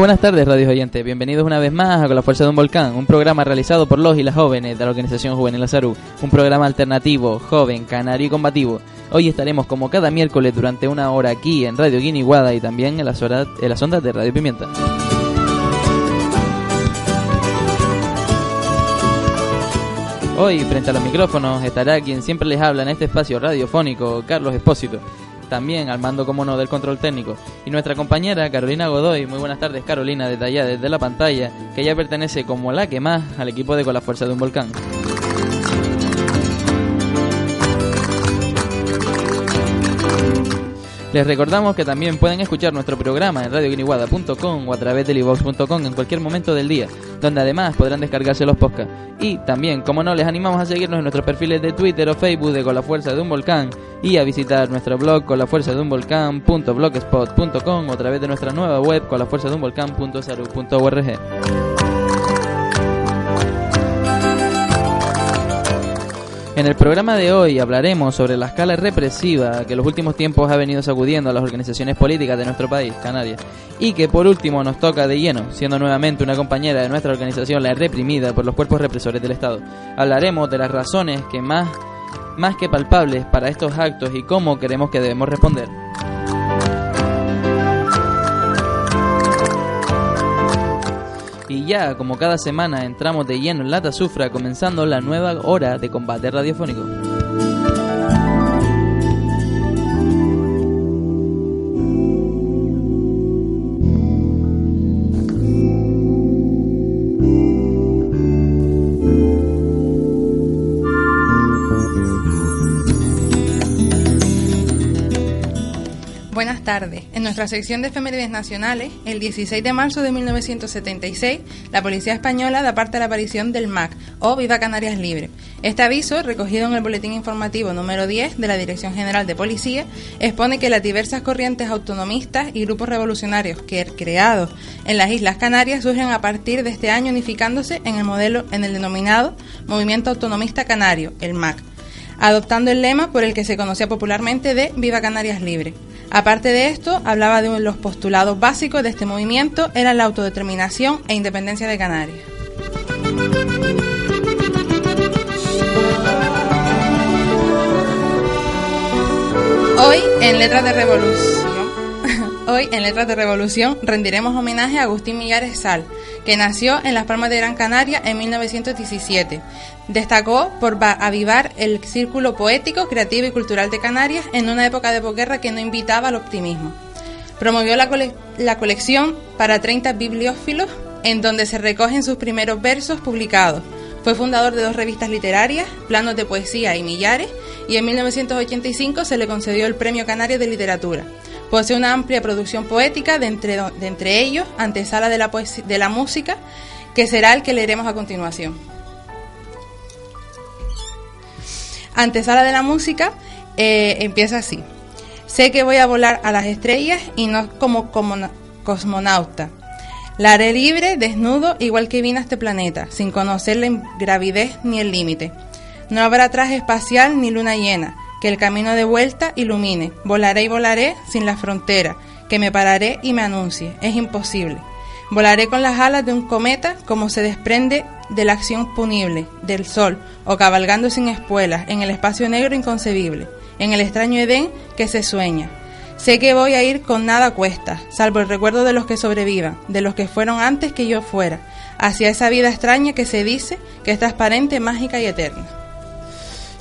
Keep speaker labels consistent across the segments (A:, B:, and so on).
A: buenas tardes, radios oyentes. Bienvenidos una vez más a Con la Fuerza de un Volcán, un programa realizado por los y las jóvenes de la Organización Juvenil Azarú. Un programa alternativo, joven, canario y combativo. Hoy estaremos como cada miércoles durante una hora aquí en Radio Guiniguada y también en las, horas, en las ondas de Radio Pimienta. Hoy, frente a los micrófonos, estará quien siempre les habla en este espacio radiofónico, Carlos Espósito. También al mando, como no, del control técnico. Y nuestra compañera Carolina Godoy. Muy buenas tardes, Carolina, desde allá, desde la pantalla, que ya pertenece como la que más al equipo de Con la Fuerza de un Volcán. Les recordamos que también pueden escuchar nuestro programa en radioguiniguada.com o a través de livox.com en cualquier momento del día, donde además podrán descargarse los podcasts. Y también, como no, les animamos a seguirnos en nuestros perfiles de Twitter o Facebook de Con la Fuerza de un Volcán y a visitar nuestro blog con la fuerza de un volcán.blogspot.com o a través de nuestra nueva web con la fuerza de un volcán.saru.org. En el programa de hoy hablaremos sobre la escala represiva que en los últimos tiempos ha venido sacudiendo a las organizaciones políticas de nuestro país, Canarias, y que por último nos toca de lleno, siendo nuevamente una compañera de nuestra organización la reprimida por los cuerpos represores del Estado. Hablaremos de las razones que más, más que palpables para estos actos y cómo creemos que debemos responder. Y ya, como cada semana, entramos de lleno en Lata Sufra, comenzando la nueva hora de combate radiofónico.
B: Tardes. En nuestra sección de efemérides nacionales, el 16 de marzo de 1976, la Policía Española da parte a la aparición del MAC, o Viva Canarias Libre. Este aviso, recogido en el Boletín Informativo número 10 de la Dirección General de Policía, expone que las diversas corrientes autonomistas y grupos revolucionarios que creados en las Islas Canarias surgen a partir de este año unificándose en el modelo, en el denominado Movimiento Autonomista Canario, el MAC adoptando el lema por el que se conocía popularmente de Viva Canarias Libre. Aparte de esto, hablaba de los postulados básicos de este movimiento, eran la autodeterminación e independencia de Canarias. Hoy en Letras de Revolución, hoy en Letras de Revolución rendiremos homenaje a Agustín Millares Sal, que nació en Las Palmas de Gran Canaria en 1917. Destacó por va- avivar el círculo poético, creativo y cultural de Canarias en una época de posguerra que no invitaba al optimismo. Promovió la, la colección para 30 bibliófilos, en donde se recogen sus primeros versos publicados. Fue fundador de dos revistas literarias, Planos de Poesía y Millares, y en 1985 se le concedió el Premio Canario de Literatura. Posee una amplia producción poética, de entre, de entre ellos, Antesala de la, de la Música, que será el que leeremos a continuación. Antesala de la Música eh, empieza así. Sé que voy a volar a las estrellas y no como, como na- cosmonauta. La haré libre, desnudo, igual que vine a este planeta, sin conocer la ingravidez ni el límite. No habrá traje espacial ni luna llena, que el camino de vuelta ilumine. Volaré y volaré sin la frontera, que me pararé y me anuncie. Es imposible. Volaré con las alas de un cometa como se desprende de la acción punible del sol o cabalgando sin espuelas en el espacio negro inconcebible, en el extraño Edén que se sueña. Sé que voy a ir con nada cuesta, salvo el recuerdo de los que sobrevivan, de los que fueron antes que yo fuera, hacia esa vida extraña que se dice que es transparente, mágica y eterna.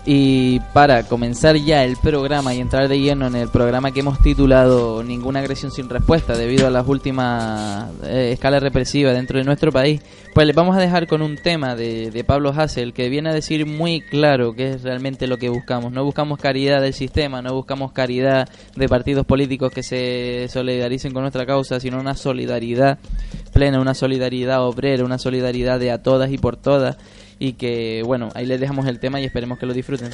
A: Y para comenzar ya el programa y entrar de lleno en el programa que hemos titulado Ninguna agresión sin respuesta debido a las últimas eh, escalas represivas dentro de nuestro país, pues les vamos a dejar con un tema de, de Pablo Hassel que viene a decir muy claro qué es realmente lo que buscamos. No buscamos caridad del sistema, no buscamos caridad de partidos políticos que se solidaricen con nuestra causa, sino una solidaridad plena, una solidaridad obrera, una solidaridad de a todas y por todas y que bueno, ahí les dejamos el tema y esperemos que lo disfruten.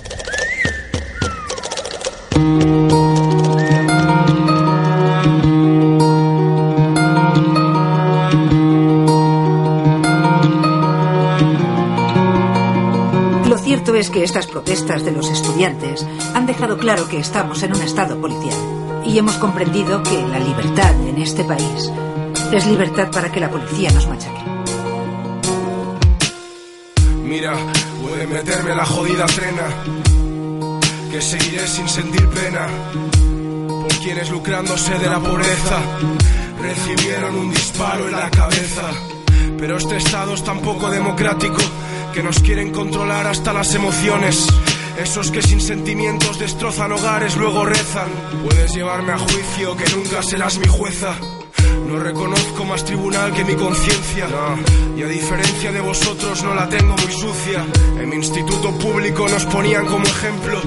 C: Lo cierto es que estas protestas de los estudiantes han dejado claro que estamos en un estado policial y hemos comprendido que la libertad en este país es libertad para que la policía nos machaque.
D: Mira, puede meterme la jodida trena, que seguiré sin sentir pena por quienes lucrándose de la pobreza recibieron un disparo en la cabeza. Pero este estado es tan poco democrático que nos quieren controlar hasta las emociones. Esos que sin sentimientos destrozan hogares luego rezan. Puedes llevarme a juicio que nunca serás mi jueza. No reconozco más tribunal que mi conciencia. Y a diferencia de vosotros no la tengo muy sucia. En mi instituto público nos ponían como ejemplo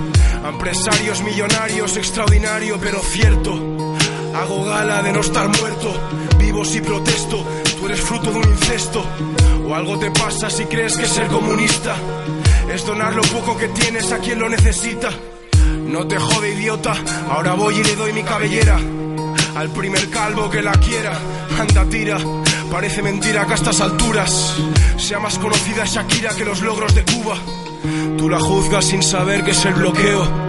D: a empresarios millonarios, extraordinario pero cierto. Hago gala de no estar muerto, vivo si protesto. Tú eres fruto de un incesto. O algo te pasa si crees que ser comunista es donar lo poco que tienes a quien lo necesita. No te jode, idiota. Ahora voy y le doy mi cabellera. Al primer calvo que la quiera, anda tira. Parece mentira que a estas alturas sea más conocida Shakira que los logros de Cuba. Tú la juzgas sin saber que es el bloqueo.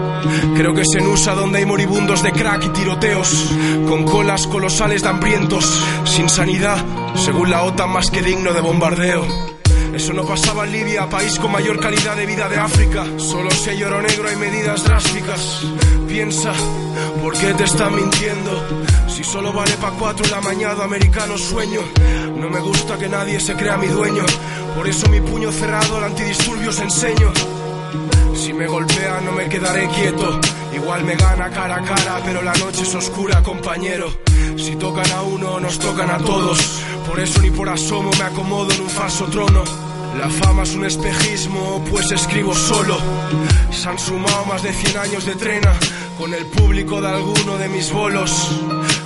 D: Creo que se usa donde hay moribundos de crack y tiroteos, con colas colosales de hambrientos, sin sanidad, según la OTAN más que digno de bombardeo. Eso no pasaba en Libia, país con mayor calidad de vida de África. Solo si hay negro hay medidas drásticas. Piensa, ¿por qué te están mintiendo? Si solo vale pa' cuatro el amañado americano sueño. No me gusta que nadie se crea mi dueño. Por eso mi puño cerrado al antidisturbios enseño. Si me golpea no me quedaré quieto. Igual me gana cara a cara, pero la noche es oscura, compañero. Si tocan a uno, nos tocan a todos. Por eso ni por asomo me acomodo en un falso trono. La fama es un espejismo, pues escribo solo. Se han sumado más de 100 años de trena con el público de alguno de mis bolos.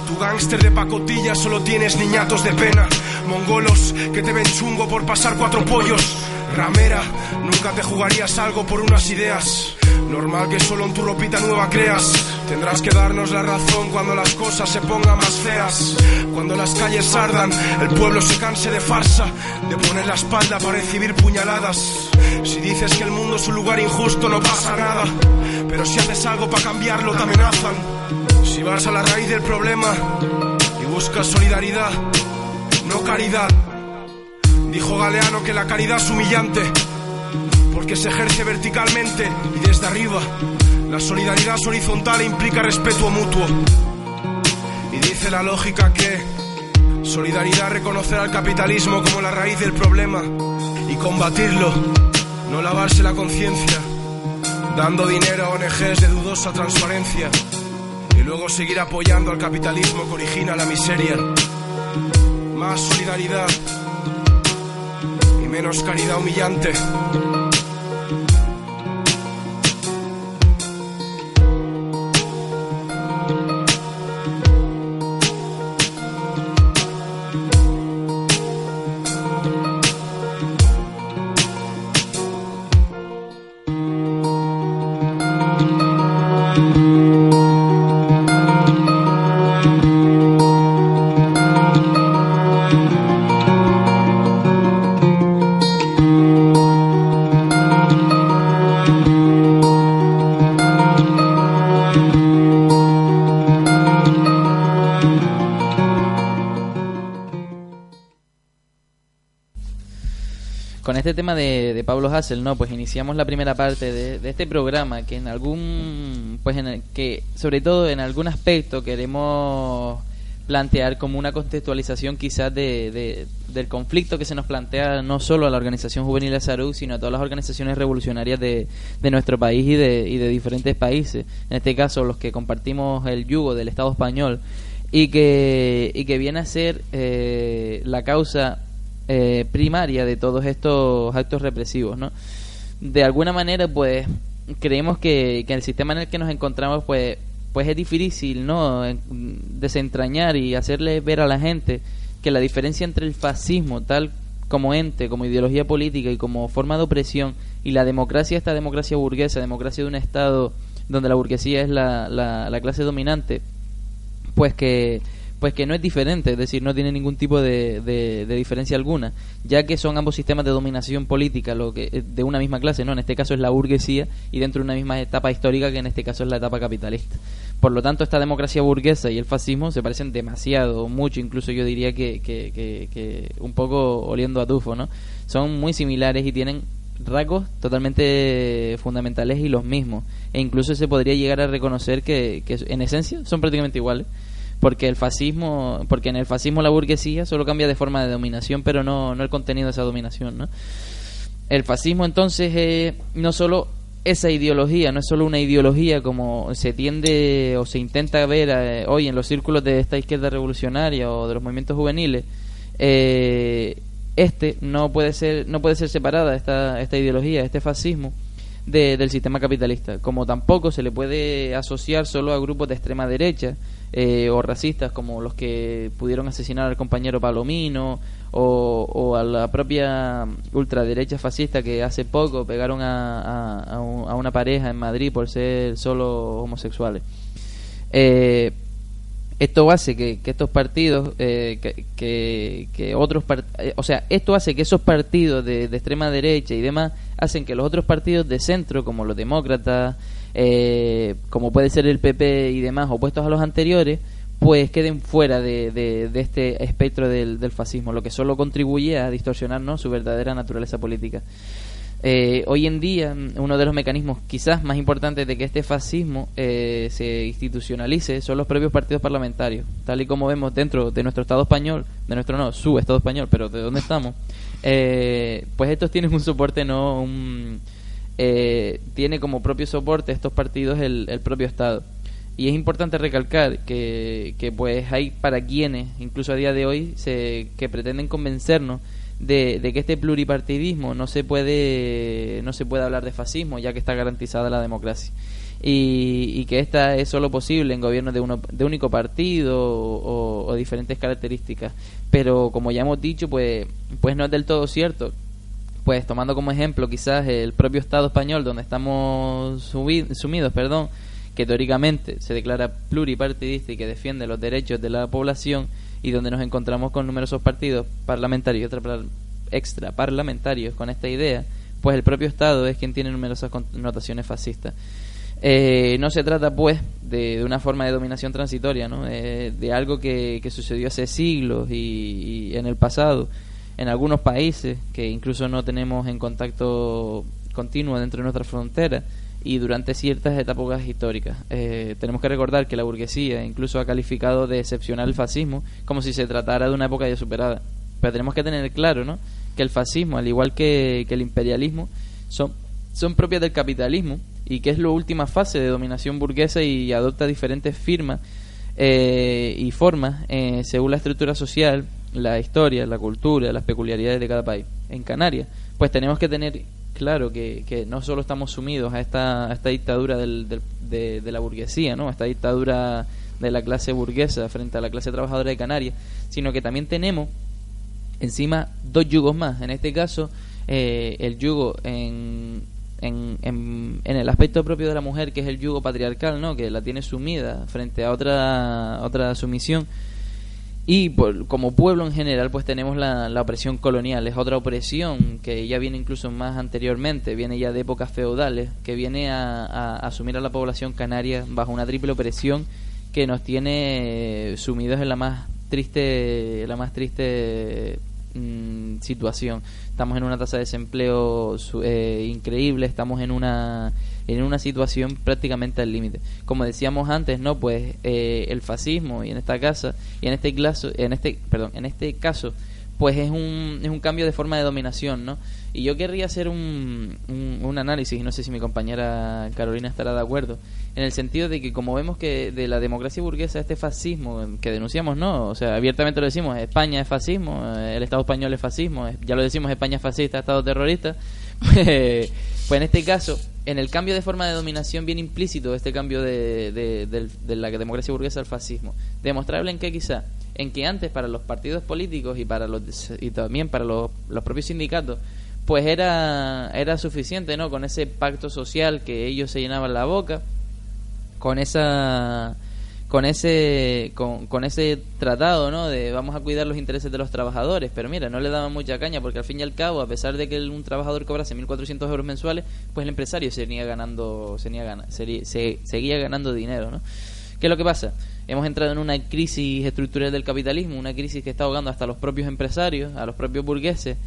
D: Tu gángster de pacotilla solo tienes niñatos de pena. Mongolos que te ven chungo por pasar cuatro pollos. Ramera, nunca te jugarías algo por unas ideas. Normal que solo en tu ropita nueva creas. Tendrás que darnos la razón cuando las cosas se pongan más feas. Cuando las calles ardan, el pueblo se canse de farsa, de poner la espalda para recibir puñaladas. Si dices que el mundo es un lugar injusto, no pasa nada. Pero si haces algo para cambiarlo, te amenazan. Si vas a la raíz del problema y buscas solidaridad, no caridad. Dijo Galeano que la caridad es humillante, porque se ejerce verticalmente y desde arriba. La solidaridad horizontal implica respeto mutuo. Y dice la lógica que solidaridad reconocer al capitalismo como la raíz del problema y combatirlo, no lavarse la conciencia, dando dinero a ONGs de dudosa transparencia y luego seguir apoyando al capitalismo que origina la miseria. Más solidaridad y menos caridad humillante.
A: Tema de, de Pablo Hassel, ¿no? Pues iniciamos la primera parte de, de este programa que en algún, pues en el, que sobre todo en algún aspecto queremos plantear como una contextualización quizás de, de- del conflicto que se nos plantea no solo a la Organización Juvenil Azarú, sino a todas las organizaciones revolucionarias de, de nuestro país y de, y de diferentes países. En este caso, los que compartimos el yugo del Estado español y que, y que viene a ser eh, la causa eh, primaria de todos estos actos represivos, ¿no? De alguna manera, pues, creemos que, que el sistema en el que nos encontramos, pues, pues es difícil, ¿no? En- Desentrañar y hacerle ver a la gente que la diferencia entre el fascismo, tal como ente, como ideología política y como forma de opresión, y la democracia, esta democracia burguesa, democracia de un Estado donde la burguesía es la, la, la clase dominante, pues que pues que no es diferente, es decir, no tiene ningún tipo de, de- diferencia alguna, ya que son ambos sistemas de dominación política lo que de una misma clase, ¿no? En este caso es la burguesía y dentro de una misma etapa histórica que en este caso es la etapa capitalista. Por lo tanto, esta democracia burguesa y el fascismo se parecen demasiado, mucho, incluso yo diría que, que, que- que un poco oliendo a tufo, ¿no? Son muy similares y tienen rasgos totalmente fundamentales y los mismos. E incluso se podría llegar a reconocer que, que en esencia son prácticamente iguales. Porque el fascismo, porque en el fascismo la burguesía solo cambia de forma de dominación, pero no, no el contenido de esa dominación, ¿no? El fascismo entonces es no solo esa ideología, no es solo una ideología como se tiende o se intenta ver eh, hoy en los círculos de esta izquierda revolucionaria o de los movimientos juveniles, eh, este no puede ser no puede ser separada esta esta ideología, este fascismo de- del sistema capitalista, como tampoco se le puede asociar solo a grupos de extrema derecha eh, o racistas como los que pudieron asesinar al compañero Palomino o, o a la propia ultraderecha fascista que hace poco pegaron a, a- a un- a una pareja en Madrid por ser solo homosexuales. Eh, esto hace que, que estos partidos, eh, que, que, que otros, part- eh, o sea, esto hace que esos partidos de, de extrema derecha y demás hacen que los otros partidos de centro, como los demócratas, eh, como puede ser el PP y demás, opuestos a los anteriores, pues queden fuera de, de- de este espectro del, del fascismo, lo que solo contribuye a distorsionar ¿no? su verdadera naturaleza política. Eh, hoy en día, mm, uno de los mecanismos quizás más importantes de que este fascismo eh, se institucionalice son los propios partidos parlamentarios, tal y como vemos dentro de nuestro Estado español, de nuestro no, su Estado español, pero de dónde estamos, eh, pues estos tienen un soporte, no un, eh, tiene como propio soporte estos partidos el, el propio Estado. Y es importante recalcar que, que pues hay para quienes, incluso a día de hoy, se, que pretenden convencernos de, de que este pluripartidismo no se puede no se puede hablar de fascismo ya que está garantizada la democracia y, y que esta es solo posible en gobiernos de uno de único partido o, o diferentes características pero como ya hemos dicho pues pues no es del todo cierto pues tomando como ejemplo quizás el propio Estado español donde estamos sumidos perdón que teóricamente se declara pluripartidista y que defiende los derechos de la población y donde nos encontramos con numerosos partidos parlamentarios y extra- extraparlamentarios con esta idea, pues el propio Estado es quien tiene numerosas connotaciones fascistas. Eh, no se trata, pues, de, de una forma de dominación transitoria, ¿no? De, de algo que, que sucedió hace siglos y en el pasado, en algunos países que incluso no tenemos en contacto continuo dentro de nuestra frontera y durante ciertas etapas históricas. Eh, tenemos que recordar que la burguesía incluso ha calificado de excepcional el fascismo como si se tratara de una época ya superada. Pero tenemos que tener claro ¿no? que el fascismo, al igual que, que el imperialismo, son, son propias del capitalismo y que es la última fase de dominación burguesa y adopta diferentes firmas eh, y formas eh, según la estructura social, la historia, la cultura, las peculiaridades de cada país. En Canarias, pues tenemos que tener claro que, que no solo estamos sumidos a esta, a esta dictadura del, del- de, de la burguesía, ¿no? a esta dictadura de la clase burguesa frente a la clase trabajadora de Canarias, sino que también tenemos encima dos yugos más. En este caso, eh, el yugo en, en, en, en el aspecto propio de la mujer, que es el yugo patriarcal, ¿no? que la tiene sumida frente a otra, otra sumisión. Y por- como pueblo en general, pues tenemos la, la opresión colonial. Es otra opresión que ya viene incluso más anteriormente, viene ya de épocas feudales, que viene a, a asumir a la población canaria bajo una triple opresión que nos tiene eh, sumidos en la más triste, la más triste mm, situación. Estamos en una tasa de desempleo eh, increíble, estamos en una en una situación prácticamente al límite. Como decíamos antes, no, pues eh, el fascismo y en esta casa y en este caso, en este, perdón, en este caso, pues es un es un cambio de forma de dominación, ¿no? Y yo querría hacer un, un, un análisis, y no sé si mi compañera Carolina estará de acuerdo, en el sentido de que como vemos que de la democracia burguesa este fascismo que denunciamos, no, o sea, abiertamente lo decimos, España es fascismo, eh, el Estado español es fascismo, ya lo decimos, España es fascista, Estado terrorista, pues, en este caso, en el cambio de forma de dominación viene implícito este cambio de, de, del- de la democracia burguesa al fascismo. Demostrable en que quizá, en que antes para los partidos políticos y para los y también para los, los propios sindicatos, pues era era suficiente, ¿no? Con ese pacto social que ellos se llenaban la boca, con esa con ese con, con ese tratado no de vamos a cuidar los intereses de los trabajadores. Pero mira no le daban mucha caña porque al fin y al cabo a pesar de que un trabajador cobrase 1.400 euros mensuales pues el empresario seguía ganando seguía, seguía ganando dinero no qué es lo que pasa hemos entrado en una crisis estructural del capitalismo una crisis que está ahogando hasta los propios empresarios a los propios burgueses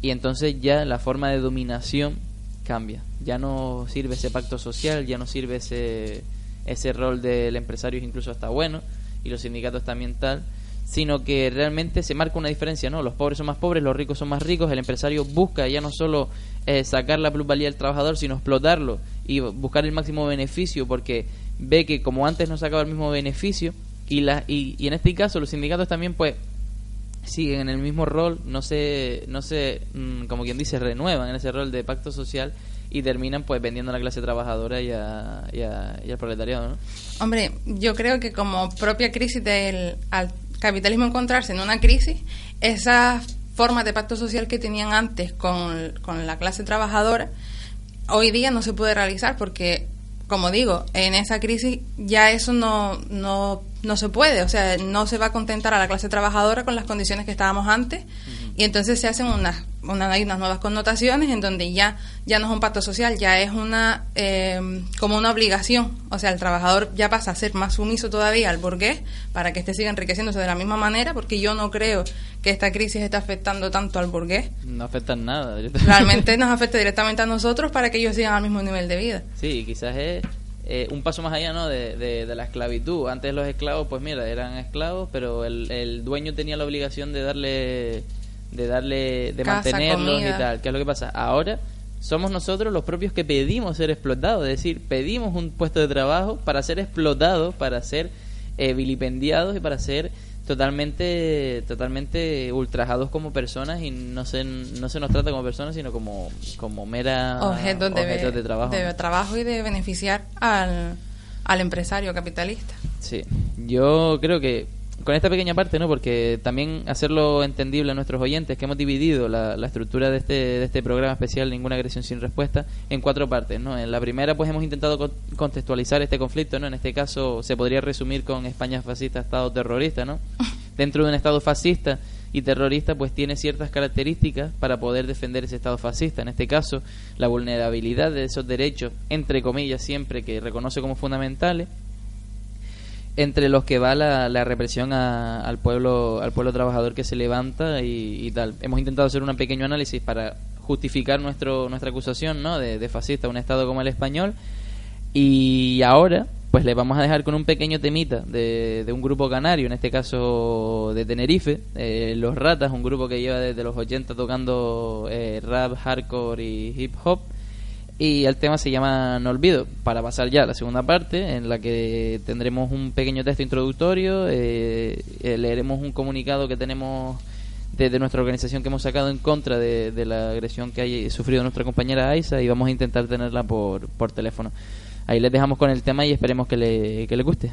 A: y entonces ya la forma de dominación cambia. Ya no sirve ese pacto social, ya no sirve ese, ese rol del empresario incluso hasta bueno y los sindicatos también tal, sino que realmente se marca una diferencia, ¿no? Los pobres son más pobres, los ricos son más ricos, el empresario busca ya no solo eh, sacar la plusvalía del trabajador, sino explotarlo y buscar el máximo beneficio porque ve que como antes no sacaba el mismo beneficio y, la, y, y en este caso los sindicatos también pues siguen en el mismo rol, no se, no se mm, como quien dice, renuevan en ese rol de pacto social y terminan pues vendiendo a la clase trabajadora y, a, y, a- y al proletariado, ¿no?
B: Hombre, yo creo que como propia crisis del al capitalismo encontrarse en una crisis, esas formas de pacto social que tenían antes con, con la clase trabajadora, hoy día no se puede realizar porque, como digo, en esa crisis ya eso no, no, no se puede, o sea, no se va a contentar a la clase trabajadora con las condiciones que estábamos antes y entonces se hacen unas, una- hay unas nuevas connotaciones en donde ya, ya no es un pacto social, ya es una eh, como una obligación, o sea, el trabajador ya pasa a ser más sumiso todavía al burgués para que éste siga enriqueciéndose de la misma manera, porque yo no creo que esta crisis esté afectando tanto al burgués,
A: No afectan nada.
B: realmente nos afecta directamente a nosotros para que ellos sigan al mismo nivel de vida.
A: Sí, quizás es eh, un paso más allá ¿no? De, de, de la esclavitud. Antes los esclavos, pues mira, eran esclavos, pero el, el dueño tenía la obligación de darle, de darle, de
B: Casa,
A: mantenerlos
B: comida.
A: y tal. ¿Qué es lo que pasa? Ahora somos nosotros los propios que pedimos ser explotados, es decir, pedimos un puesto de trabajo para ser explotados, para ser eh, vilipendiados y para ser totalmente totalmente ultrajados como personas y no se no se nos trata como personas sino como como mera
B: objetos de,
A: objetos de trabajo
B: de trabajo y de beneficiar al, al empresario capitalista.
A: Sí, yo creo que con esta pequeña parte, ¿no? Porque también hacerlo entendible a nuestros oyentes que hemos dividido la, la estructura de este, de este programa especial Ninguna agresión sin respuesta en cuatro partes, ¿no? En la primera, pues hemos intentado con- contextualizar este conflicto, ¿no? En este caso se podría resumir con España fascista, Estado terrorista, ¿no? Dentro de un Estado fascista y terrorista, pues tiene ciertas características para poder defender ese Estado fascista. En este caso, la vulnerabilidad de esos derechos, entre comillas, siempre que reconoce como fundamentales, entre los que va la, represión a- al pueblo al pueblo trabajador que se levanta y, tal. Hemos intentado hacer un pequeño análisis para justificar nuestro nuestra acusación ¿no? de, fascista a un Estado como el español y ahora, pues le vamos a dejar con un pequeño temita de, de un grupo canario, en este caso de Tenerife, eh, Los Ratas, un grupo que lleva desde los 80 tocando eh, rap, hardcore y hip hop. Y el tema se llama No Olvido, para pasar ya a la segunda parte, en la que tendremos un pequeño texto introductorio, eh, eh, leeremos un comunicado que tenemos desde nuestra organización que hemos sacado en contra de, la agresión que ha sufrido nuestra compañera Aisa y vamos a intentar tenerla por, por teléfono. Ahí les dejamos con el tema y esperemos que le, que le guste.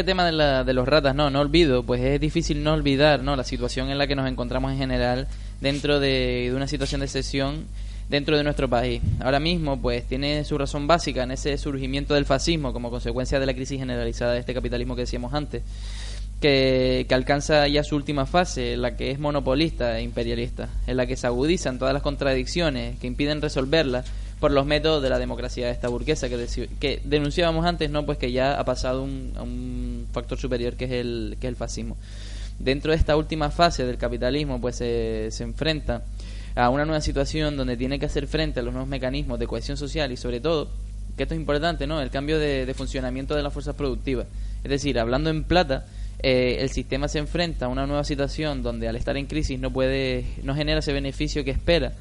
A: Este tema de, la, de los ratas, no, no olvido, pues es difícil no olvidar ¿no? la situación en la que nos encontramos en general dentro de, de una situación de excepción dentro de nuestro país. Ahora mismo, pues tiene su razón básica en ese surgimiento del fascismo como consecuencia de la crisis generalizada de este capitalismo que decíamos antes, que, alcanza ya su última fase, la que es monopolista e imperialista, en la que se agudizan todas las contradicciones que impiden resolverlas por los métodos de la democracia esta burguesa que, denunciábamos antes, no, pues que ya ha pasado un factor superior que es el que es el fascismo. Dentro de esta última fase del capitalismo, pues se, enfrenta a una nueva situación donde tiene que hacer frente a los nuevos mecanismos de cohesión social y sobre todo, que esto es importante, ¿no? El cambio de, de funcionamiento de las fuerzas productivas. Es decir, hablando en plata, eh, el sistema se enfrenta a una nueva situación donde al estar en crisis no puede, no genera ese beneficio que espera,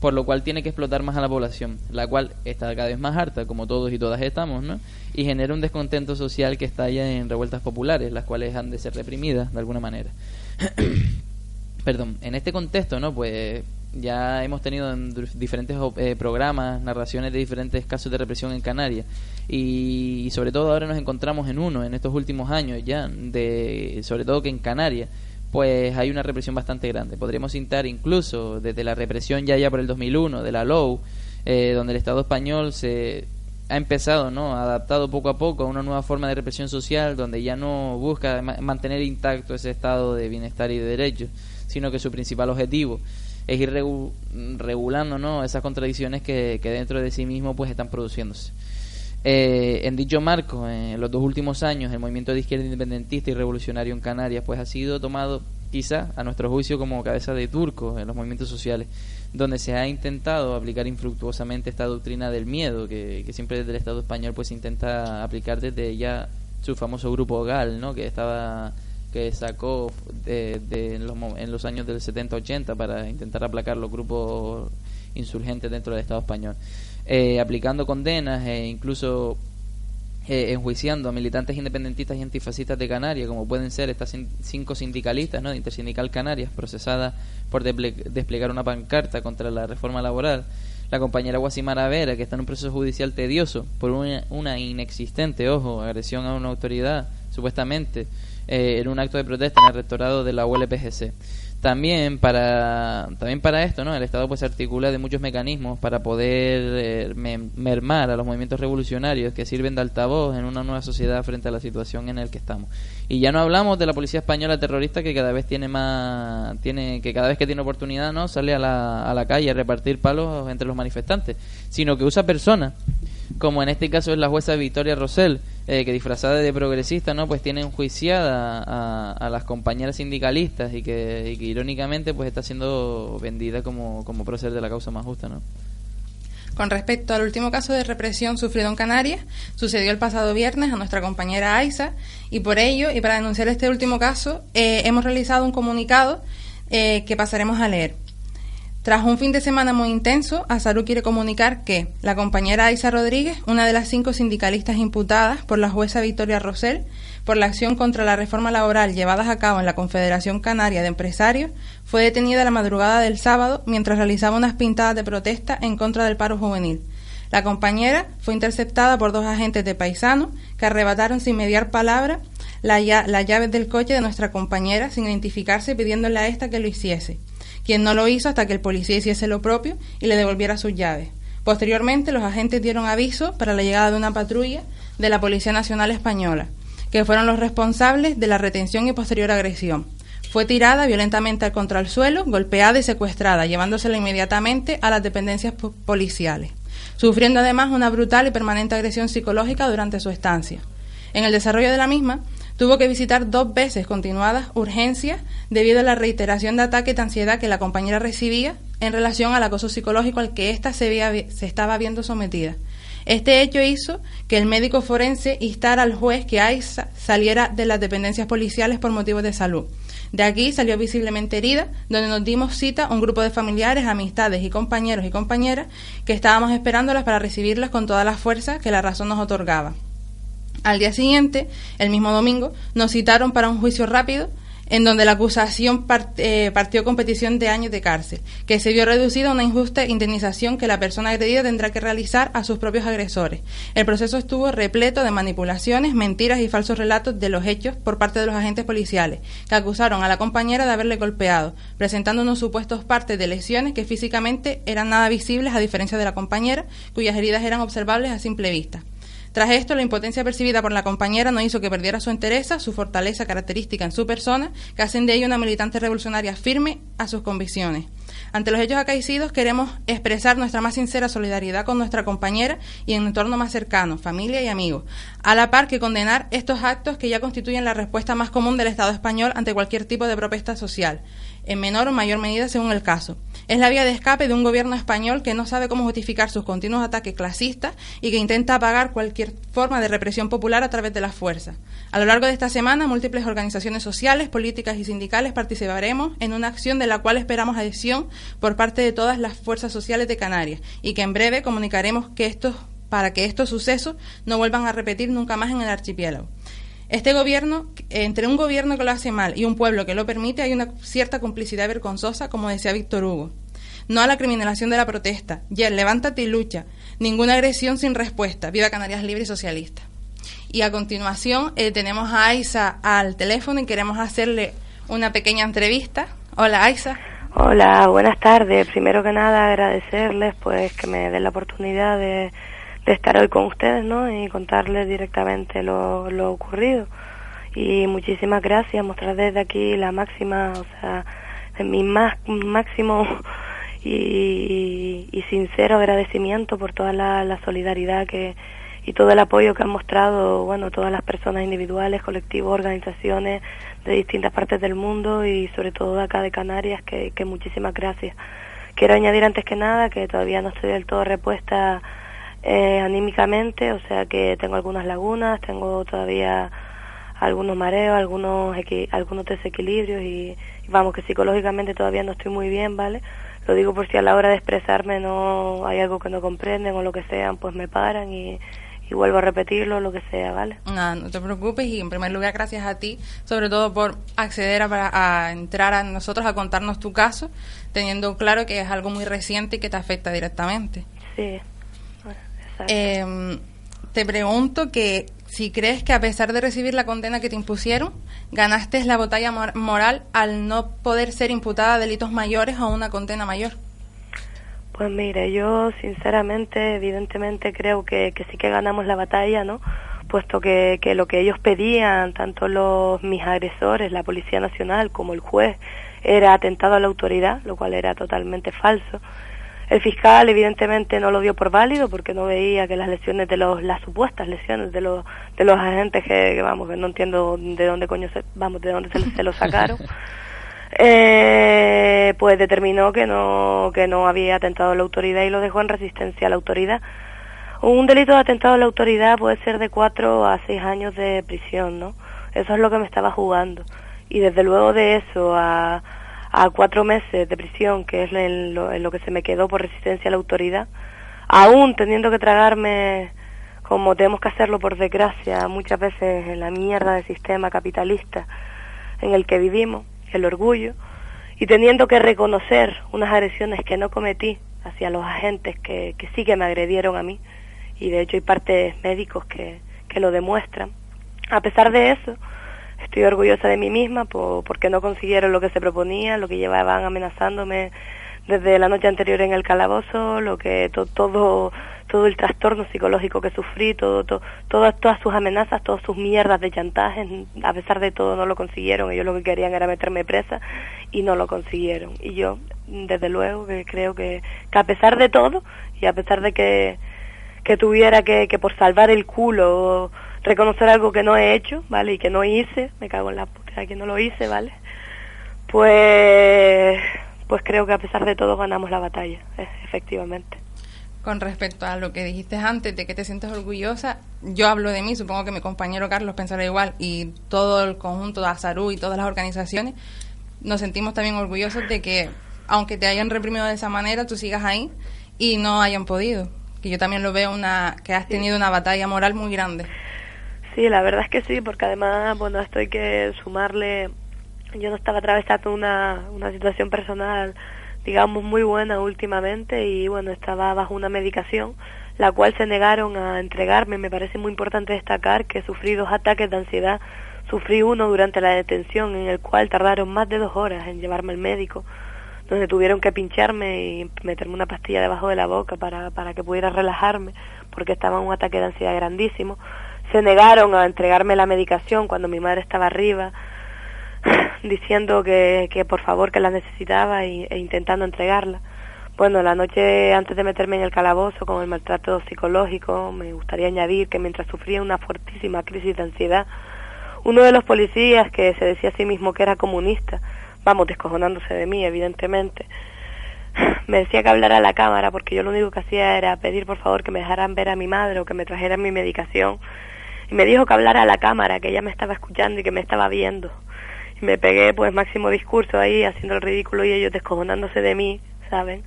A: por lo cual tiene que explotar más a la población, la cual está cada vez más harta, como todos y todas estamos, ¿no? Y genera un descontento social que estalla en revueltas populares, las cuales han de ser reprimidas de alguna manera. Perdón, en este contexto, ¿no? Pues ya hemos tenido en dif- diferentes eh, programas, narraciones de diferentes casos de represión en Canarias y, y sobre todo ahora nos encontramos en uno en estos últimos años ya, de sobre todo que en Canarias pues hay una represión bastante grande. Podríamos citar incluso desde la represión ya ya por el 2001 de la LOU, eh, donde el Estado español se ha empezado, ¿no? Ha adaptado poco a poco a una nueva forma de represión social donde ya no busca ma- mantener intacto ese estado de bienestar y de derechos, sino que su principal objetivo es ir regu- regulando, ¿no? Esas contradicciones que, que dentro de sí mismo pues están produciéndose. Eh, en dicho marco, en los dos últimos años, el movimiento de izquierda independentista y revolucionario en Canarias pues ha sido tomado quizá a nuestro juicio como cabeza de turco en los movimientos sociales, donde se ha intentado aplicar infructuosamente esta doctrina del miedo que, siempre desde el Estado español pues intenta aplicar desde ya su famoso grupo GAL, ¿no? que estaba que sacó de, de en, los, en los años del 70-80 para intentar aplacar los grupos insurgentes dentro del Estado español, eh, aplicando condenas e incluso eh, enjuiciando a militantes independentistas y antifascistas de Canarias, como pueden ser estas cin- cinco sindicalistas ¿no? de Intersindical Canarias, procesadas por desplegar una pancarta contra la reforma laboral, la compañera Guasimara Vera, que está en un proceso judicial tedioso por una, una inexistente, ojo, agresión a una autoridad, supuestamente, eh, en un acto de protesta en el rectorado de la ULPGC. También para, también para esto, ¿no? El Estado pues se articula de muchos mecanismos para poder eh, me- mermar a los movimientos revolucionarios que sirven de altavoz en una nueva sociedad frente a la situación en la que estamos. Y ya no hablamos de la policía española terrorista que cada vez tiene más, tiene, que cada vez que tiene oportunidad, ¿no? Sale a la, a la calle a repartir palos entre los manifestantes, sino que usa personas como en este caso es la jueza Victoria Rosell, eh, que disfrazada de progresista, ¿no? Pues tiene enjuiciada a, a las compañeras sindicalistas y que, irónicamente pues está siendo vendida como, como prócer de la causa más justa, ¿no?
B: Con respecto al último caso de represión sufrido en Canarias, sucedió el pasado viernes a nuestra compañera Aiza y por ello, y para denunciar este último caso, eh, hemos realizado un comunicado eh, que pasaremos a leer. Tras un fin de semana muy intenso, Azaru quiere comunicar que la compañera Aiza Rodríguez, una de las cinco sindicalistas imputadas por la jueza Victoria Rosell por la acción contra la reforma laboral llevadas a cabo en la Confederación Canaria de Empresarios, fue detenida la madrugada del sábado mientras realizaba unas pintadas de protesta en contra del paro juvenil. La compañera fue interceptada por dos agentes de paisano que arrebataron sin mediar palabra las llaves del coche de nuestra compañera sin identificarse pidiéndole a esta que lo hiciese quien no lo hizo hasta que el policía hiciese lo propio y le devolviera sus llaves. Posteriormente, los agentes dieron aviso para la llegada de una patrulla de la Policía Nacional Española, que fueron los responsables de la retención y posterior agresión. Fue tirada violentamente contra el suelo, golpeada y secuestrada, llevándosela inmediatamente a las dependencias po- policiales, sufriendo además una brutal y permanente agresión psicológica durante su estancia. En el desarrollo de la misma, tuvo que visitar dos veces continuadas urgencias debido a la reiteración de ataques de ansiedad que la compañera recibía en relación al acoso psicológico al que ésta se, se estaba viendo sometida. Este hecho hizo que el médico forense instara al juez que Aiza saliera de las dependencias policiales por motivos de salud. De aquí salió visiblemente herida, donde nos dimos cita un grupo de familiares, amistades y compañeros y compañeras que estábamos esperándolas para recibirlas con todas las fuerzas que la razón nos otorgaba. Al día siguiente, el mismo domingo, nos citaron para un juicio rápido en donde la acusación eh, partió con petición de años de cárcel, que se vio reducida a una injusta indemnización que la persona agredida tendrá que realizar a sus propios agresores. El proceso estuvo repleto de manipulaciones, mentiras y falsos relatos de los hechos por parte de los agentes policiales, que acusaron a la compañera de haberle golpeado, presentando unos supuestos partes de lesiones que físicamente eran nada visibles a diferencia de la compañera, cuyas heridas eran observables a simple vista. Tras esto, la impotencia percibida por la compañera no hizo que perdiera su entereza, su fortaleza característica en su persona, que hacen de ella una militante revolucionaria firme a sus convicciones. Ante los hechos acaecidos, queremos expresar nuestra más sincera solidaridad con nuestra compañera y en entorno más cercano, familia y amigos, a la par que condenar estos actos que ya constituyen la respuesta más común del Estado español ante cualquier tipo de protesta social, en menor o mayor medida según el caso. Es la vía de escape de un gobierno español que no sabe cómo justificar sus continuos ataques clasistas y que intenta apagar cualquier forma de represión popular a través de la fuerza. A lo largo de esta semana, múltiples organizaciones sociales, políticas y sindicales participaremos en una acción de la cual esperamos adhesión por parte de todas las fuerzas sociales de Canarias y que en breve comunicaremos que para que estos sucesos no vuelvan a repetir nunca más en el archipiélago. Este gobierno, entre un gobierno que lo hace mal y un pueblo que lo permite, hay una cierta complicidad vergonzosa, como decía Víctor Hugo. No a la criminalización de la protesta. Ya, levántate y lucha. Ninguna agresión sin respuesta. Viva Canarias Libre y Socialista. Y a continuación eh, tenemos a Aisa al teléfono y queremos hacerle una pequeña entrevista. Hola Aisa.
E: Hola, buenas tardes. Primero que nada agradecerles pues que me den la oportunidad de, de estar hoy con ustedes, ¿no? Y contarles directamente lo, ocurrido. Y muchísimas gracias, mostrar desde aquí la máxima, o sea, mi más, máximo y, y sincero agradecimiento por toda la, solidaridad que y todo el apoyo que han mostrado, bueno, todas las personas individuales, colectivos, organizaciones de distintas partes del mundo y sobre todo de acá de Canarias, que muchísimas gracias. Quiero añadir antes que nada que todavía no estoy del todo repuesta eh, anímicamente, o sea que tengo algunas lagunas, tengo todavía algunos mareos, algunos equi- algunos desequilibrios y, y vamos que psicológicamente todavía no estoy muy bien, ¿vale? Lo digo por si a la hora de expresarme no hay algo que no comprenden o lo que sean, pues me paran y, y vuelvo a repetirlo, lo que sea, ¿vale?
B: Nada, no te preocupes y en primer lugar gracias a ti, sobre todo por acceder a, a entrar a nosotros a contarnos tu caso, teniendo claro que es algo muy reciente y que te afecta directamente.
E: Sí.
B: Eh, te pregunto que si crees que a pesar de recibir la condena que te impusieron, ganaste la batalla mor- moral al no poder ser imputada a delitos mayores o una condena mayor.
E: Pues mire, yo sinceramente, evidentemente creo que, que sí que ganamos la batalla, ¿no? Puesto que, que lo que ellos pedían, tanto los mis agresores, la Policía Nacional como el juez, era atentado a la autoridad, lo cual era totalmente falso. El fiscal evidentemente no lo dio por válido porque no veía que las lesiones de los las supuestas lesiones de los de los agentes que, que, vamos que no entiendo de dónde coño se, vamos de dónde se, se lo sacaron. Eh, pues determinó que no que no había atentado a la autoridad y lo dejó en resistencia a la autoridad. Un delito de atentado a la autoridad puede ser de cuatro a seis años de prisión no eso es lo que me estaba jugando. Y desde luego de eso a a cuatro meses de prisión, que es en lo, que se me quedó por resistencia a la autoridad, aún teniendo que tragarme, como tenemos que hacerlo por desgracia, muchas veces en la mierda del sistema capitalista en el que vivimos, el orgullo, y teniendo que reconocer unas agresiones que no cometí hacia los agentes que, que sí que me agredieron a mí, y de hecho hay partes médicos que, que lo demuestran. A pesar de eso, estoy orgullosa de mí misma por, porque no consiguieron lo que se proponía, lo que llevaban amenazándome desde la noche anterior en el calabozo, lo que to, todo todo el trastorno psicológico que sufrí, todo, to, todas todas sus amenazas, todas sus mierdas de chantajes, a pesar de todo no lo consiguieron, ellos lo que querían era meterme presa y no lo consiguieron. Y yo, desde luego, que creo que, que a pesar de todo y a pesar de que que tuviera que, que por salvar el culo reconocer algo que no he hecho, ¿vale? Y que no hice, me cago en la puta que no lo hice, ¿vale? Pues, pues creo que a pesar de todo ganamos la batalla, eh, efectivamente.
B: Con respecto a lo que dijiste antes de que te sientes orgullosa, yo hablo de mí, supongo que mi compañero Carlos pensará igual y todo el conjunto de Azarú y todas las organizaciones nos sentimos también orgullosos de que, aunque te hayan reprimido de esa manera, tú sigas ahí y no hayan podido. Que yo también lo veo una que has tenido una batalla moral muy grande.
E: Sí, la verdad es que sí, porque además, bueno, esto hay que sumarle yo no estaba atravesando una, una situación personal, digamos, muy buena últimamente y bueno, estaba bajo una medicación, la cual se negaron a entregarme. Me parece muy importante destacar que sufrí dos ataques de ansiedad. Sufrí uno durante la detención, en el cual tardaron más de dos horas en llevarme al médico, donde tuvieron que pincharme y meterme una pastilla debajo de la boca para, para que pudiera relajarme, porque estaba en un ataque de ansiedad grandísimo. Se negaron a entregarme la medicación cuando mi madre estaba arriba diciendo que, que por favor que la necesitaba e intentando entregarla. Bueno, la noche antes de meterme en el calabozo con el maltrato psicológico, me gustaría añadir que mientras sufría una fuertísima crisis de ansiedad, uno de los policías que se decía a sí mismo que era comunista, vamos, descojonándose de mí, evidentemente, me decía que hablara a la cámara porque yo lo único que hacía era pedir por favor que me dejaran ver a mi madre o que me trajeran mi medicación. Y me dijo que hablara a la cámara, que ella me estaba escuchando y que me estaba viendo y me pegué pues máximo discurso ahí haciendo el ridículo y ellos descojonándose de mí, ¿saben?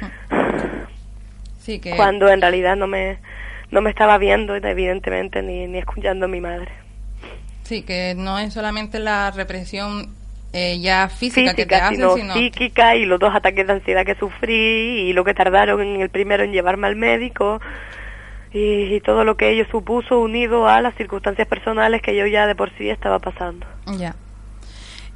B: Sí, que...
E: Cuando en realidad no me, no me estaba viendo evidentemente ni, ni escuchando a mi madre.
B: Sí, que no es solamente la represión eh, ya física, que te hacen,
E: sino
B: sino...
E: psíquica y los dos ataques de ansiedad que sufrí y lo que tardaron en el primero en llevarme al médico y, todo lo que ello supuso unido a las circunstancias personales que yo ya de por sí estaba pasando.
B: Ya.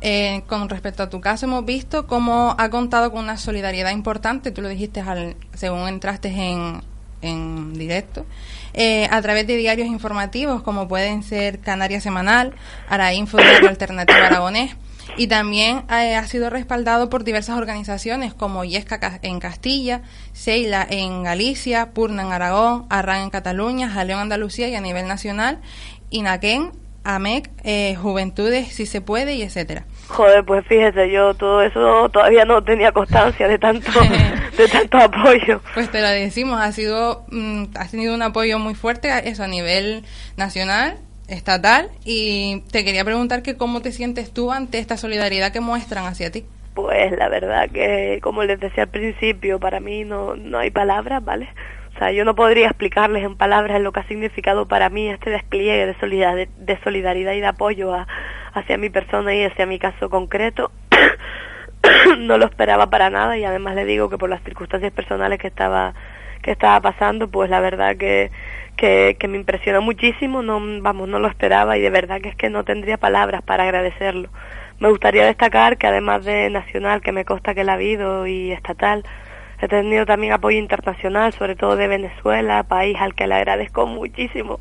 B: Eh, con respecto a tu caso, hemos visto cómo ha contado con una solidaridad importante, tú lo dijiste al, según entraste en, en directo, eh, a través de diarios informativos como pueden ser Canaria Semanal, Arainfo Diario Alternativo Aragonés, y también eh, ha sido respaldado por diversas organizaciones como Yesca Ca- en Castilla, Seila en Galicia, Purna en Aragón, Arran en Cataluña, Jaleón Andalucía y a nivel nacional, Inaquén, AMEC, eh, Juventudes si se puede y etcétera.
E: Joder, pues fíjese, yo todo eso todavía no tenía constancia de tanto, de tanto apoyo.
B: Pues te lo decimos, ha sido, mm, has tenido un apoyo muy fuerte, a- eso a nivel nacional, estatal, y te quería preguntar que cómo te sientes tú ante esta solidaridad que muestran hacia ti.
E: Pues la verdad que, como les decía al principio, para mí no, no hay palabras, ¿vale? O sea, yo no podría explicarles en palabras lo que ha significado para mí este despliegue de solidaridad, de solidaridad y de apoyo a- hacia mi persona y hacia mi caso concreto. no lo esperaba para nada y además le digo que por las circunstancias personales que estaba que estaba pasando, pues la verdad que, que, que me impresionó muchísimo, no, vamos, no lo esperaba y de verdad que es que no tendría palabras para agradecerlo. Me gustaría destacar que además de nacional, que me consta que la ha habido, y estatal, he tenido también apoyo internacional, sobre todo de Venezuela, país al que le agradezco muchísimo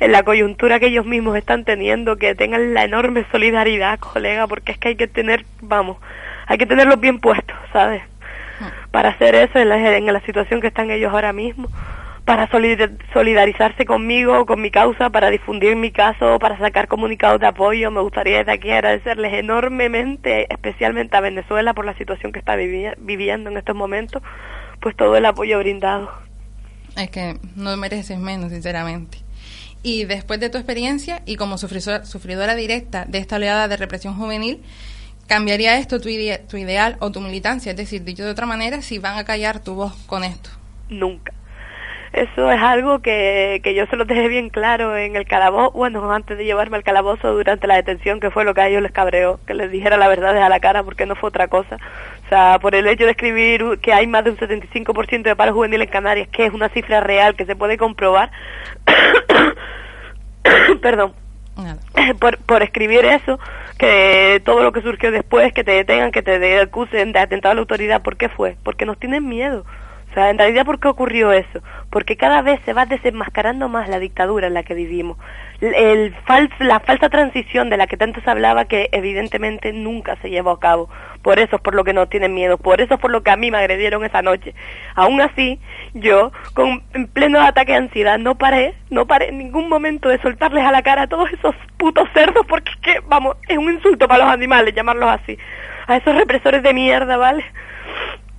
E: en la coyuntura que ellos mismos están teniendo, que tengan la enorme solidaridad, colega, porque es que hay que tener, vamos, hay que tenerlos bien puestos, ¿sabes? Para hacer eso en la, en la situación que están ellos ahora mismo, para solidar- solidarizarse conmigo, con mi causa, para difundir mi caso, para sacar comunicados de apoyo. Me gustaría desde aquí agradecerles enormemente, especialmente a Venezuela por la situación que está vivi- viviendo en estos momentos, pues todo el apoyo brindado.
B: Es que no mereces menos, sinceramente. Y después de tu experiencia y como sufriso- sufridora directa de esta oleada de represión juvenil, ¿cambiaría esto tu, ide- tu ideal o tu militancia? Es decir, dicho de otra manera, si van a callar tu voz con esto.
E: nunca. Eso es algo que, que yo se lo dejé bien claro en el calabozo, bueno, antes de llevarme al calabozo durante la detención, que fue lo que a ellos les cabreó, que les dijera la verdad a la cara porque no fue otra cosa. O sea, por el hecho de escribir que hay más de un 75% de paro juvenil en Canarias, que es una cifra real que se puede comprobar, perdón, por, por escribir eso, que todo lo que surgió después, que te detengan, que te acusen de atentado a la autoridad, ¿por qué fue? Porque nos tienen miedo. O sea, en realidad, ¿por qué ocurrió eso? Porque cada vez se va desenmascarando más la dictadura en la que vivimos. El la falsa transición de la que tanto se hablaba que evidentemente nunca se llevó a cabo. Por eso es por lo que nos tienen miedo. Por eso es por lo que a mí me agredieron esa noche. Aún así, yo, con, en pleno ataque de ansiedad, no paré, no paré en ningún momento de soltarles a la cara a todos esos putos cerdos porque es que, vamos, es un insulto para los animales llamarlos así. A esos represores de mierda, ¿vale?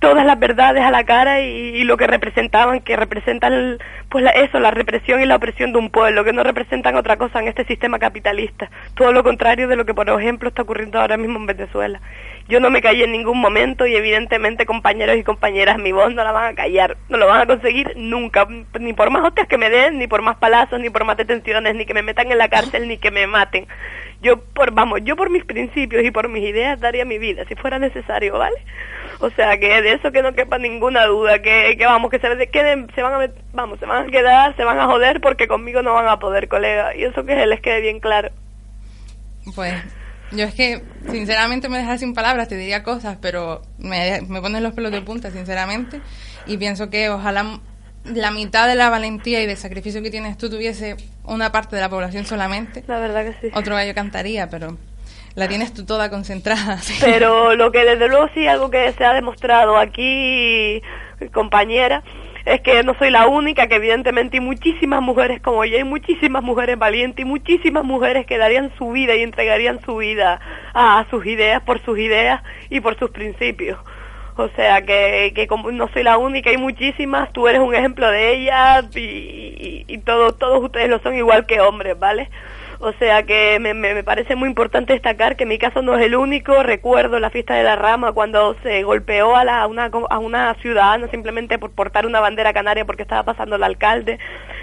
E: Todas las verdades a la cara y, lo que representaban, que representan pues la- eso, la represión y la opresión de un pueblo, que no representan otra cosa en este sistema capitalista. Todo lo contrario de lo que, por ejemplo, está ocurriendo ahora mismo en Venezuela. Yo no me callé en ningún momento y evidentemente compañeros y compañeras mi voz no la van a callar, no lo van a conseguir nunca, ni por más hostias que me den, ni por más palazos, ni por más detenciones, ni que me metan en la cárcel, ni que me maten. Yo por, vamos, yo por mis principios y por mis ideas daría mi vida, si fuera necesario, ¿vale? O sea, que de eso que no quepa ninguna duda, que, que vamos, que se queden, se van a, vamos, se van a quedar, se van a joder porque conmigo no van a poder, colega. Y eso que se les quede bien claro.
B: Pues yo es que, sinceramente, me dejas sin palabras, te diría cosas, pero me, me pones los pelos de punta, sinceramente. Y pienso que ojalá la mitad de la valentía y del sacrificio que tienes tú tuviese una parte de la población solamente.
E: La verdad que sí.
B: Otro gallo cantaría, pero la tienes tú toda concentrada.
E: Pero lo que desde luego sí, algo que se ha demostrado aquí, compañera, es que no soy la única, que evidentemente hay muchísimas mujeres como yo, hay muchísimas mujeres valientes y muchísimas mujeres que darían su vida y entregarían su vida a sus ideas, por sus ideas y por sus principios. O sea que, que como no soy la única, hay muchísimas, tú eres un ejemplo de ellas y, y, y todos, todos ustedes lo son igual que hombres, ¿vale? O sea que me, parece muy importante destacar que mi caso no es el único. Recuerdo la fiesta de la rama cuando se golpeó a, la, a, una, a una ciudadana simplemente por portar una bandera canaria porque estaba pasando el alcalde.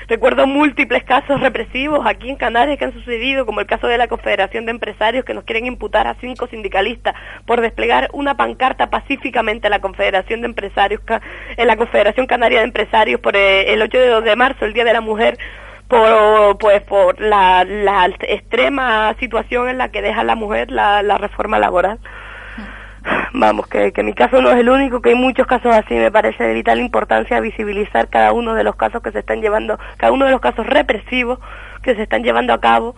E: Recuerdo múltiples casos represivos aquí en Canarias que han sucedido, como el caso de la Confederación de Empresarios que nos quieren imputar a cinco sindicalistas por desplegar una pancarta pacíficamente en la Confederación de Empresarios, en la Confederación Canaria de Empresarios por eh, el 8 de, de marzo, el Día de la Mujer por pues por la, la extrema situación en la que deja la mujer la, la reforma laboral. Vamos que, que mi caso no es el único que hay muchos casos así. Me parece de vital importancia visibilizar cada uno de los casos que se están llevando cada uno de los casos represivos que se están llevando a cabo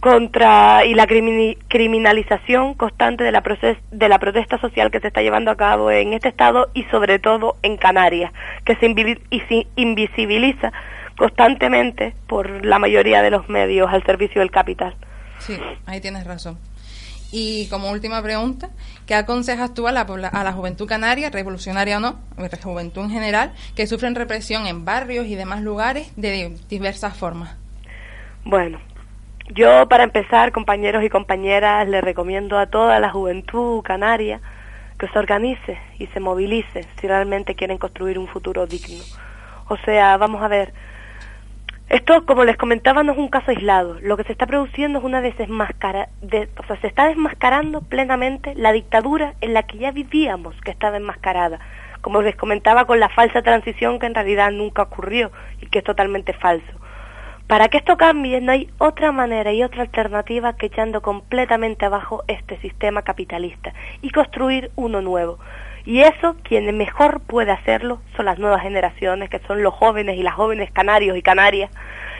E: contra y la criminalización constante de la proces- de la protesta social que se está llevando a cabo en este estado y sobre todo en Canarias que se y se invisibiliza constantemente por la mayoría de los medios al servicio del capital.
B: Sí, ahí tienes razón. Y como última pregunta, ¿qué aconsejas tú a la, a la juventud canaria, revolucionaria o no, la juventud en general, que sufren represión en barrios y demás lugares de diversas formas?
E: Bueno, yo para empezar, compañeros y compañeras, les recomiendo a toda la juventud canaria que se organice y se movilice si realmente quieren construir un futuro digno. O sea, vamos a ver, esto, como les comentaba, no es un caso aislado. Lo que se está produciendo es una desmascara, de, o sea, se está desmascarando plenamente la dictadura en la que ya vivíamos, que estaba enmascarada. Como les comentaba, con la falsa transición que en realidad nunca ocurrió y que es totalmente falso. Para que esto cambie no hay otra manera y otra alternativa que echando completamente abajo este sistema capitalista y construir uno nuevo. Y eso quien mejor puede hacerlo son las nuevas generaciones, que son los jóvenes y las jóvenes canarios y canarias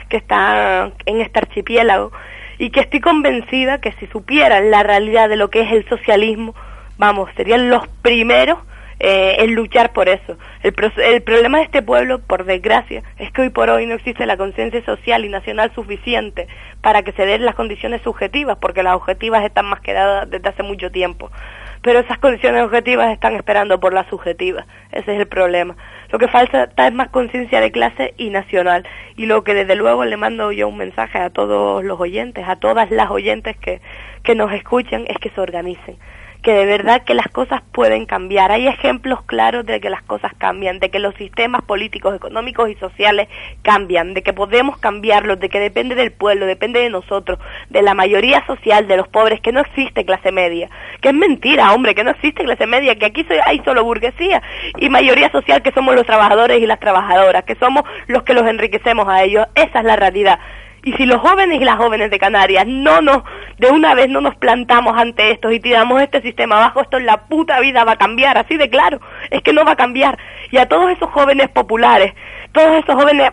E: que están en este archipiélago y que estoy convencida que si supieran la realidad de lo que es el socialismo, vamos, serían los primeros eh, en luchar por eso. El, el problema de este pueblo, por desgracia, es que hoy por hoy no existe la conciencia social y nacional suficiente para que se den las condiciones subjetivas, porque las objetivas están más que dadas desde hace mucho tiempo. Pero esas condiciones objetivas están esperando por las subjetivas. Ese es el problema. Lo que falta es más conciencia de clase y nacional. Y lo que desde luego le mando yo un mensaje a todos los oyentes, a todas las oyentes que, que nos escuchan, es que se organicen que de verdad que las cosas pueden cambiar. Hay ejemplos claros de que las cosas cambian, de que los sistemas políticos, económicos y sociales cambian, de que podemos cambiarlos, de que depende del pueblo, depende de nosotros, de la mayoría social, de los pobres, que no existe clase media. Que es mentira, hombre, que no existe clase media, que aquí hay solo burguesía y mayoría social que somos los trabajadores y las trabajadoras, que somos los que los enriquecemos a ellos. Esa es la realidad. Y si los jóvenes y las jóvenes de Canarias no nos, de una vez no nos plantamos ante estos y tiramos este sistema abajo, esto en la puta vida va a cambiar, así de claro, es que no va a cambiar. Y a todos esos jóvenes populares, todos esos jóvenes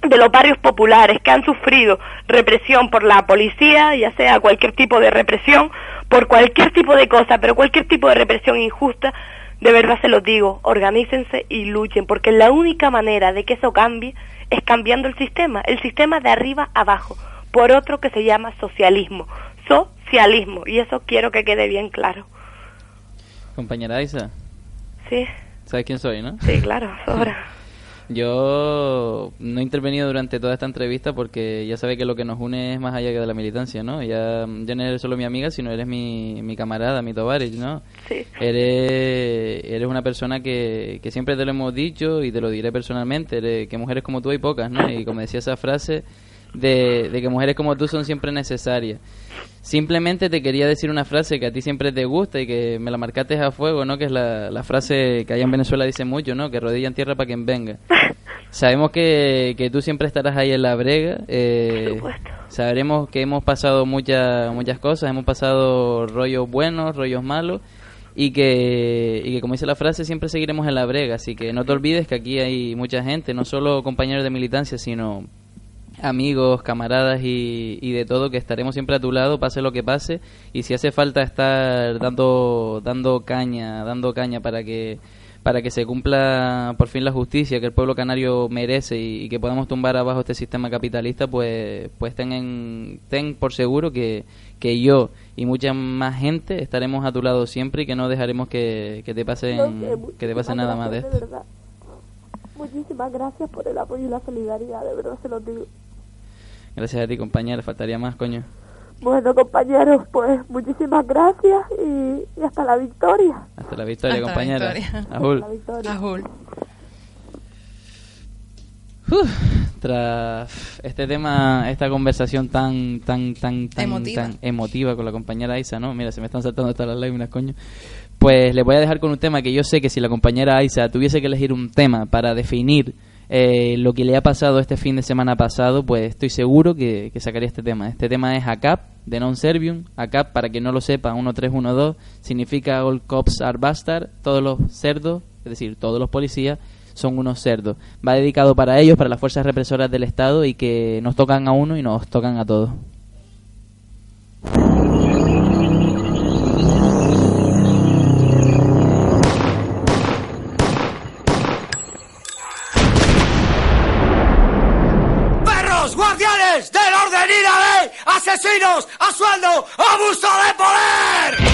E: de los barrios populares que han sufrido represión por la policía, ya sea cualquier tipo de represión, por cualquier tipo de cosa, pero cualquier tipo de represión injusta, de verdad se los digo, organícense y luchen, porque la única manera de que eso cambie es cambiando el sistema, el sistema de arriba abajo, por otro que se llama socialismo, socialismo, y eso quiero que quede bien claro.
A: Compañera Isa,
E: Sí,
A: ¿sabes quién soy, no?
E: sí, claro, sobra.
A: Yo no he intervenido durante toda esta entrevista porque ya sabe que lo que nos une es más allá que de la militancia, ¿no? Ya, ya no eres solo mi amiga, sino eres mi, mi camarada, mi tovarich, ¿no?
E: Sí.
A: Eres, eres una persona que, que siempre te lo hemos dicho y te lo diré personalmente, eres- que mujeres como tú hay pocas, ¿no? Y como decía esa frase, de, de que mujeres como tú son siempre necesarias. Simplemente te quería decir una frase que a ti siempre te gusta y que me la marcaste a fuego, ¿no? Que es la, la frase que allá en Venezuela dice mucho, ¿no? Que rodilla en tierra para quien venga. Sabemos que, que tú siempre estarás ahí en la brega. Eh, sabremos que hemos pasado muchas muchas cosas, hemos pasado rollos buenos, rollos malos y que, y que como dice la frase siempre seguiremos en la brega. Así que no te olvides que aquí hay mucha gente, no solo compañeros de militancia, sino amigos, camaradas y, y de todo que estaremos siempre a tu lado pase lo que pase y si hace falta estar dando dando caña dando caña para que para que se cumpla por fin la justicia que el pueblo canario merece y, y que podamos tumbar abajo este sistema capitalista pues pues ten, en- ten por seguro que, que yo y mucha más gente estaremos a tu lado siempre y que no dejaremos que, que te pasen que te pase nada más de esto
F: De verdad. Muchísimas gracias por el apoyo y la solidaridad, de verdad se los digo.
A: Gracias a ti compañera faltaría más coño
F: Bueno, compañeros, pues muchísimas gracias y, y hasta la victoria.
A: hasta la victoria.
B: La victoria. Ajul.
A: Uf, tras este tema, esta conversación tan, tan, tan, tan
B: Emotiva.
A: tan emotiva con la compañera Isa, ¿no? Mira, se me están saltando hasta las lágrimas, coño. Pues le voy a dejar con un tema que yo sé que si la compañera Isa tuviese que elegir un tema para definir eh, lo que le ha pasado este fin de semana pasado, pues estoy seguro que, que sacaría este tema. Este tema es ACAP, de Non Servium. ACAP, para quien no lo sepa, 1312, significa All Cops Are Bastard, todos los cerdos, es decir, todos los policías son unos cerdos. Va dedicado para ellos, para las fuerzas represoras del Estado y que nos tocan a uno y nos tocan a todos.
G: ¡Asesinos a sueldo! ¡Abuso de poder!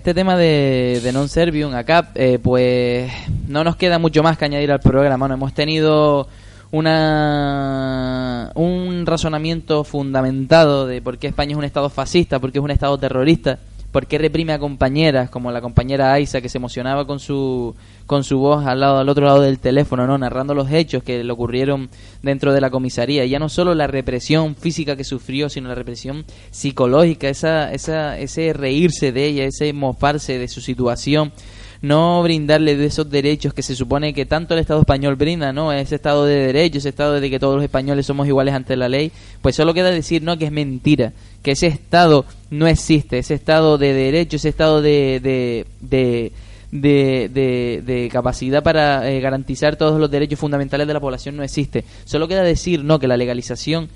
G: Este
A: tema de, de Non Servium acá, eh, pues no nos queda mucho más que añadir al programa. ¿no? Hemos tenido una un razonamiento fundamentado de por qué España es un estado fascista, por qué es un estado terrorista, por qué reprime a compañeras como la compañera Aisa que se emocionaba con su con su voz al lado al otro lado del teléfono, no narrando los hechos que le ocurrieron dentro de la comisaría, ya no solo la represión física que sufrió, sino la represión psicológica, esa esa ese reírse de ella, ese mofarse de su situación no brindarle de esos derechos que se supone que tanto el Estado español brinda, ¿no? Ese Estado de derecho, ese Estado de que todos los españoles somos iguales ante la ley, pues solo queda decir, ¿no? Que es mentira, que ese Estado no existe, ese Estado de derecho, ese Estado de, de, de de, capacidad para eh, garantizar todos los derechos fundamentales de la población no existe. Solo queda decir no que la legalización,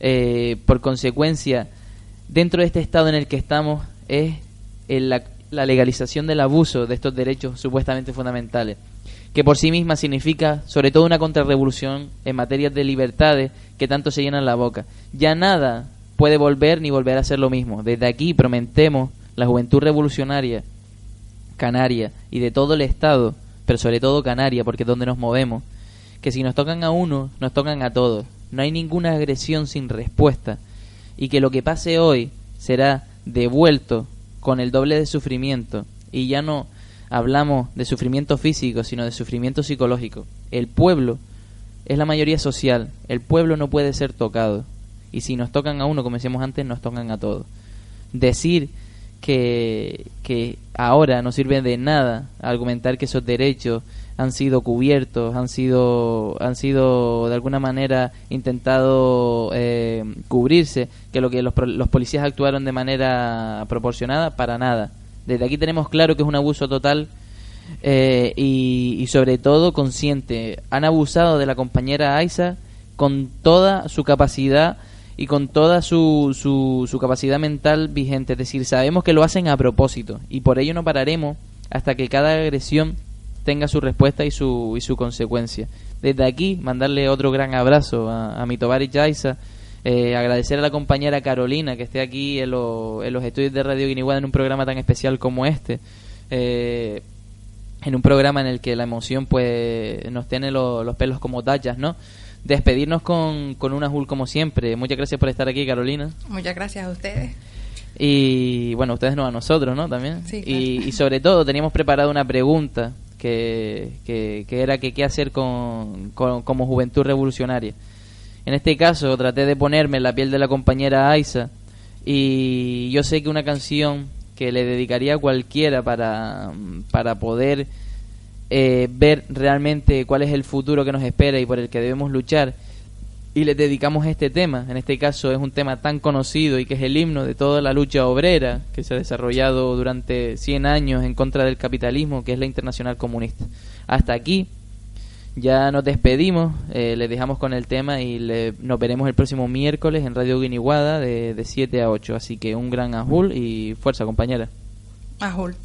A: eh, por consecuencia, dentro de este estado en el que estamos, es el, la, la legalización del abuso de estos derechos supuestamente fundamentales, que por sí misma significa sobre todo una contrarrevolución en materia de libertades que tanto se llenan la boca. Ya nada puede volver ni volver a ser lo mismo. Desde aquí prometemos la juventud revolucionaria canaria y de todo el Estado, pero sobre todo canaria, porque es donde nos movemos, que si nos tocan a uno, nos tocan a todos. No hay ninguna agresión sin respuesta y que lo que pase hoy será devuelto con el doble de sufrimiento y ya no hablamos de sufrimiento físico, sino de sufrimiento psicológico. El pueblo es la mayoría social, el pueblo no puede ser tocado y si nos tocan a uno, como decíamos antes, nos tocan a todos. Decir que, que ahora no sirve de nada argumentar que esos derechos han sido cubiertos, han sido, han sido de alguna manera intentado eh, cubrirse, que lo que los, los policías actuaron de manera proporcionada, para nada. Desde aquí tenemos claro que es un abuso total eh, y, sobre todo consciente. Han abusado de la compañera Aisa con toda su capacidad y con toda su, su, su capacidad mental vigente. Es decir, sabemos que lo hacen a propósito y por ello no pararemos hasta que cada agresión tenga su respuesta y su, y su consecuencia. Desde aquí, mandarle otro gran abrazo a, a mi Tobar Jaisa, eh, agradecer a la compañera Carolina que esté aquí en, lo, en los estudios de Radio Guiniguada en un programa tan especial como este. Eh, en un programa en el que la emoción pues nos tiene lo, los pelos como tachas, ¿no? Despedirnos con, con un azul como siempre. Muchas gracias por estar aquí, Carolina.
B: Muchas gracias a ustedes.
A: Y bueno, ustedes no a nosotros, ¿no? También.
B: Sí, claro.
A: y, y sobre todo teníamos preparada una pregunta que, que, que era que qué hacer con, con, como juventud revolucionaria. En este caso traté de ponerme en la piel de la compañera Aisa y yo sé que una canción que le dedicaría a cualquiera para, para poder eh, ver realmente cuál es el futuro que nos espera y por el que debemos luchar y le dedicamos este tema. En este caso es un tema tan conocido y que es el himno de toda la lucha obrera que se ha desarrollado durante 100 años en contra del capitalismo, que es la Internacional Comunista. Hasta aquí ya nos despedimos, eh, les dejamos con el tema y le, nos veremos el próximo miércoles en Radio Guiniguada de, de 7 a 8. Así que un gran ajul y fuerza compañera.
B: Ajul.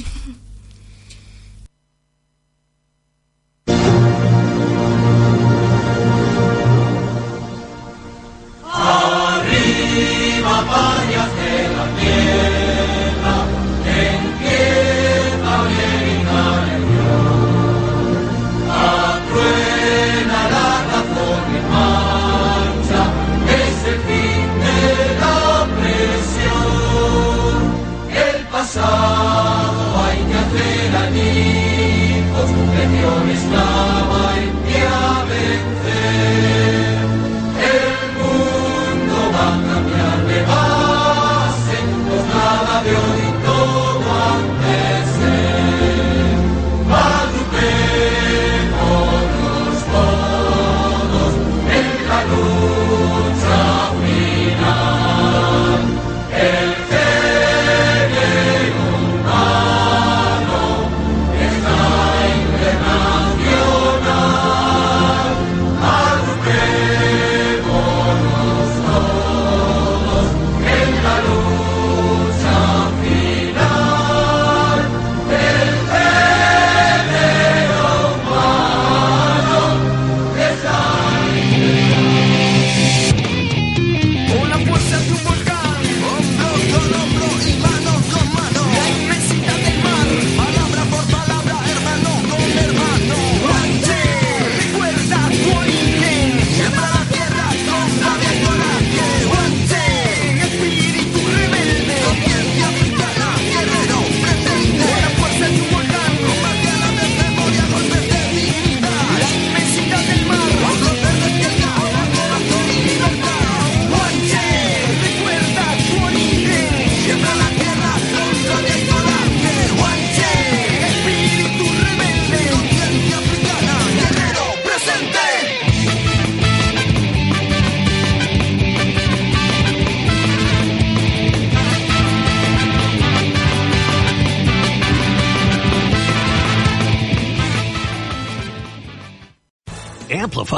G: Arriba,